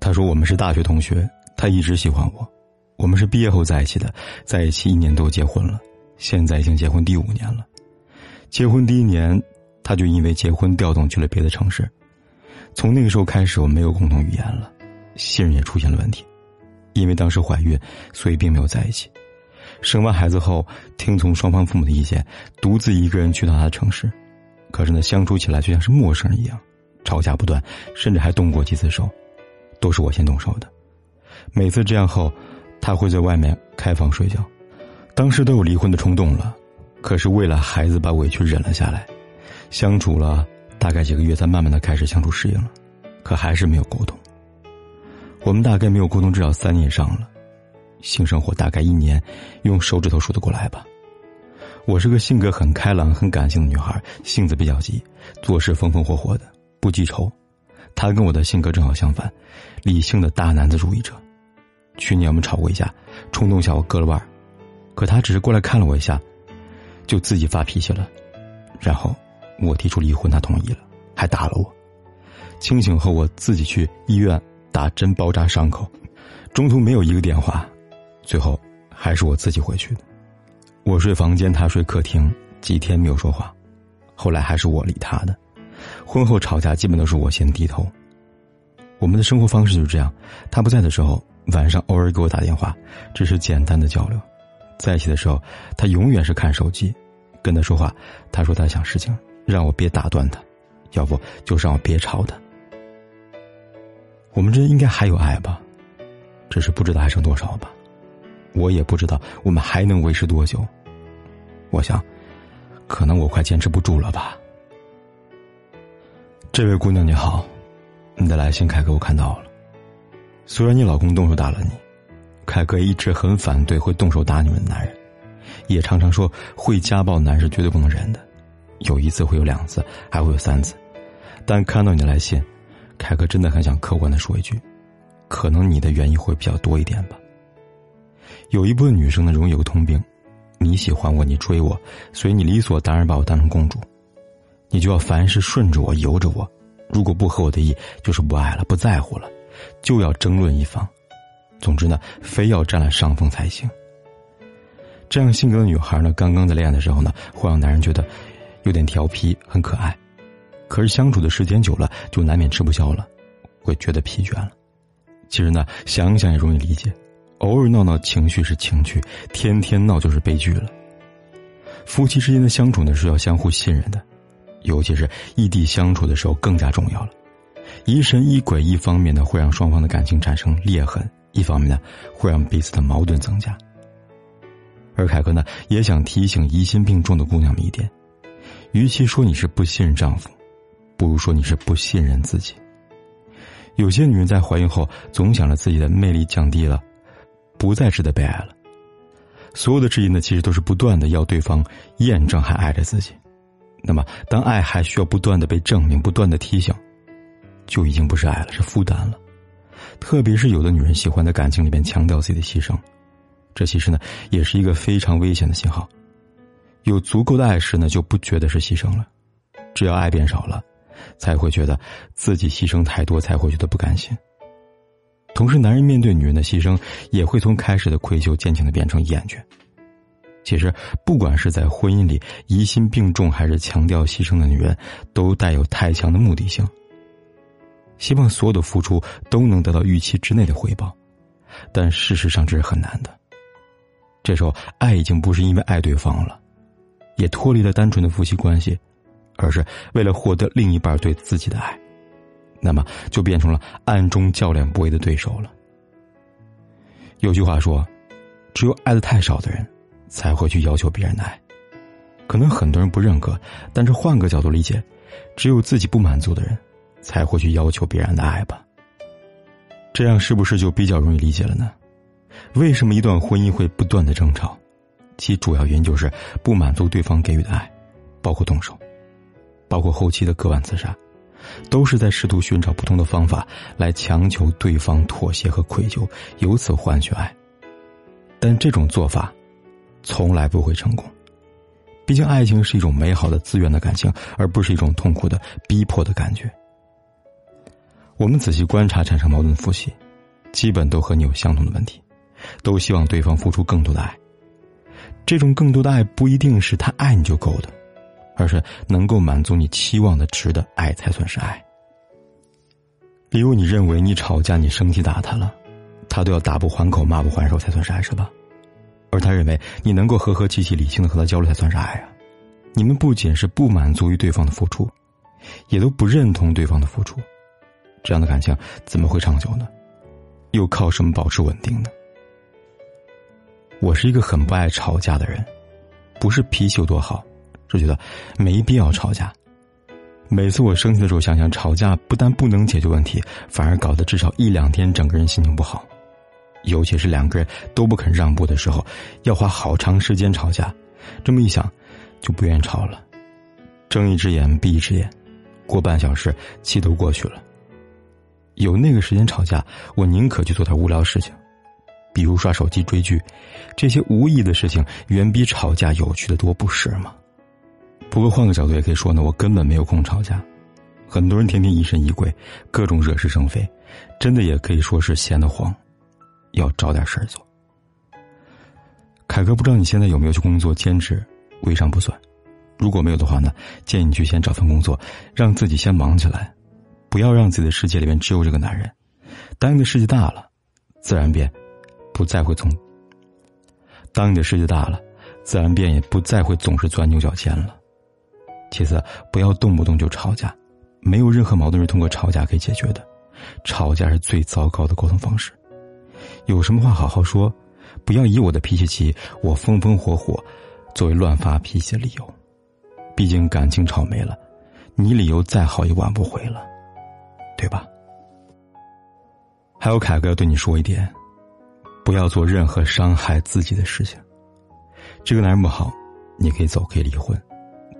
他说：“我们是大学同学，他一直喜欢我。我们是毕业后在一起的，在一起一年多结婚了，现在已经结婚第五年了。结婚第一年，他就因为结婚调动去了别的城市。从那个时候开始，我们没有共同语言了，信任也出现了问题。因为当时怀孕，所以并没有在一起。生完孩子后，听从双方父母的意见，独自一个人去到他的城市。可是呢，相处起来就像是陌生人一样，吵架不断，甚至还动过几次手。”都是我先动手的，每次这样后，他会在外面开房睡觉。当时都有离婚的冲动了，可是为了孩子把委屈忍了下来。相处了大概几个月，才慢慢的开始相处适应了，可还是没有沟通。我们大概没有沟通至少三年以上了，性生活大概一年，用手指头数得过来吧。我是个性格很开朗、很感性的女孩，性子比较急，做事风风火火的，不记仇。他跟我的性格正好相反，理性的大男子主义者。去年我们吵过一架，冲动下我割了腕儿，可他只是过来看了我一下，就自己发脾气了。然后我提出离婚，他同意了，还打了我。清醒后我自己去医院打针包扎伤口，中途没有一个电话，最后还是我自己回去的。我睡房间，他睡客厅，几天没有说话，后来还是我理他的。婚后吵架基本都是我先低头。我们的生活方式就是这样：他不在的时候，晚上偶尔给我打电话，只是简单的交流；在一起的时候，他永远是看手机。跟他说话，他说他想事情，让我别打断他，要不就让我别吵他。我们这应该还有爱吧，只是不知道还剩多少吧。我也不知道我们还能维持多久。我想，可能我快坚持不住了吧。这位姑娘你好，你的来信凯哥我看到了。虽然你老公动手打了你，凯哥一直很反对会动手打你们的男人，也常常说会家暴男是绝对不能忍的，有一次会有两次，还会有三次。但看到你的来信，凯哥真的很想客观的说一句，可能你的原因会比较多一点吧。有一部分女生呢容易有个通病，你喜欢我，你追我，所以你理所当然把我当成公主。你就要凡事顺着我、由着我，如果不合我的意，就是不爱了、不在乎了，就要争论一方。总之呢，非要占了上风才行。这样性格的女孩呢，刚刚在恋爱的时候呢，会让男人觉得有点调皮、很可爱，可是相处的时间久了，就难免吃不消了，会觉得疲倦了。其实呢，想想也容易理解，偶尔闹闹情绪是情趣，天天闹就是悲剧了。夫妻之间的相处呢，是要相互信任的。尤其是异地相处的时候更加重要了，疑神疑鬼一方面呢会让双方的感情产生裂痕，一方面呢会让彼此的矛盾增加。而凯哥呢也想提醒疑心病重的姑娘们一点：，与其说你是不信任丈夫，不如说你是不信任自己。有些女人在怀孕后总想着自己的魅力降低了，不再值得被爱了。所有的质疑呢，其实都是不断的要对方验证还爱着自己。那么，当爱还需要不断的被证明、不断的提醒，就已经不是爱了，是负担了。特别是有的女人喜欢在感情里面强调自己的牺牲，这其实呢也是一个非常危险的信号。有足够的爱时呢，就不觉得是牺牲了；只要爱变少了，才会觉得自己牺牲太多，才会觉得不甘心。同时，男人面对女人的牺牲，也会从开始的愧疚渐渐的变成厌倦。其实，不管是在婚姻里疑心病重，还是强调牺牲的女人，都带有太强的目的性。希望所有的付出都能得到预期之内的回报，但事实上这是很难的。这时候，爱已经不是因为爱对方了，也脱离了单纯的夫妻关系，而是为了获得另一半对自己的爱，那么就变成了暗中较量不为的对手了。有句话说：“只有爱的太少的人。”才会去要求别人的爱，可能很多人不认可，但是换个角度理解，只有自己不满足的人，才会去要求别人的爱吧。这样是不是就比较容易理解了呢？为什么一段婚姻会不断的争吵？其主要原因就是不满足对方给予的爱，包括动手，包括后期的割腕自杀，都是在试图寻找不同的方法来强求对方妥协和愧疚，由此换取爱。但这种做法，从来不会成功。毕竟，爱情是一种美好的、自愿的感情，而不是一种痛苦的、逼迫的感觉。我们仔细观察产生矛盾的夫妻，基本都和你有相同的问题，都希望对方付出更多的爱。这种更多的爱不一定是他爱你就够的，而是能够满足你期望的值的爱才算是爱。例如，你认为你吵架、你生气打他了，他都要打不还口、骂不还手才算是爱，是吧？而他认为你能够和和气气、理性的和他交流才算是爱啊！你们不仅是不满足于对方的付出，也都不认同对方的付出，这样的感情怎么会长久呢？又靠什么保持稳定呢？我是一个很不爱吵架的人，不是脾气有多好，是觉得没必要吵架。每次我生气的时候，想想吵架不但不能解决问题，反而搞得至少一两天整个人心情不好。尤其是两个人都不肯让步的时候，要花好长时间吵架。这么一想，就不愿意吵了。睁一只眼闭一只眼，过半小时气都过去了。有那个时间吵架，我宁可去做点无聊事情。比如刷手机、追剧，这些无意义的事情远比吵架有趣的多，不是吗？不过换个角度也可以说呢，我根本没有空吵架。很多人天天疑神疑鬼，各种惹是生非，真的也可以说是闲得慌，要找点事儿做。凯哥，不知道你现在有没有去工作兼职？微商不算。如果没有的话呢，建议你去先找份工作，让自己先忙起来，不要让自己的世界里面只有这个男人。当你的世界大了，自然便。不再会从。当你的世界大了，自然便也不再会总是钻牛角尖了。其次，不要动不动就吵架，没有任何矛盾是通过吵架可以解决的，吵架是最糟糕的沟通方式。有什么话好好说，不要以我的脾气急，我风风火火，作为乱发脾气的理由。毕竟感情吵没了，你理由再好也挽不回了，对吧？还有凯哥要对你说一点。不要做任何伤害自己的事情。这个男人不好，你可以走，可以离婚，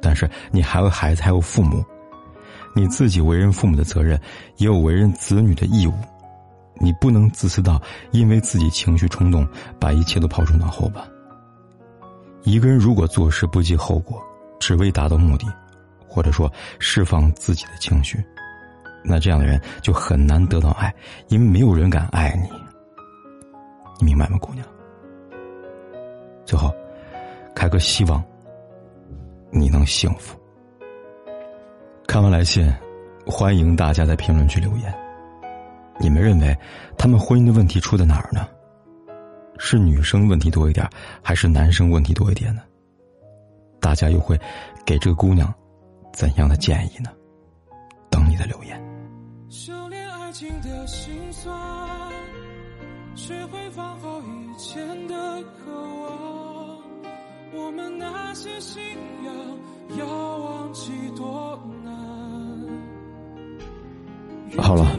但是你还有孩子，还有父母，你自己为人父母的责任，也有为人子女的义务。你不能自私到因为自己情绪冲动，把一切都抛诸脑后吧。一个人如果做事不计后果，只为达到目的，或者说释放自己的情绪，那这样的人就很难得到爱，因为没有人敢爱你。你明白吗，姑娘？最后，凯哥希望你能幸福。看完来信，欢迎大家在评论区留言。你们认为他们婚姻的问题出在哪儿呢？是女生问题多一点，还是男生问题多一点呢？大家又会给这个姑娘怎样的建议呢？等你的留言。修炼爱情的心酸。学会放好以前的渴望，我们那些信仰要忘记多难。好了，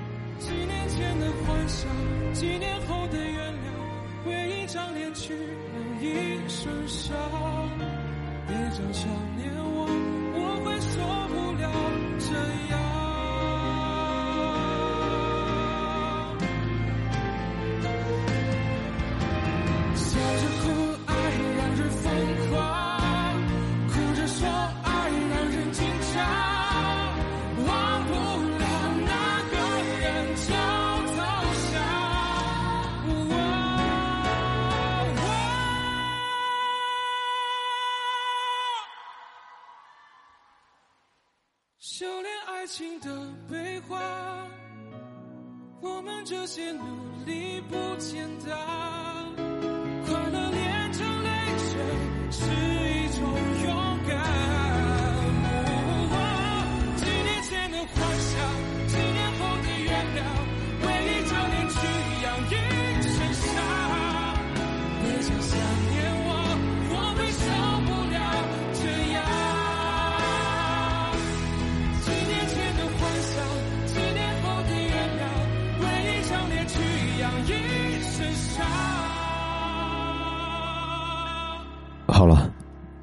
想念情的悲欢，我。们这些努力不简单，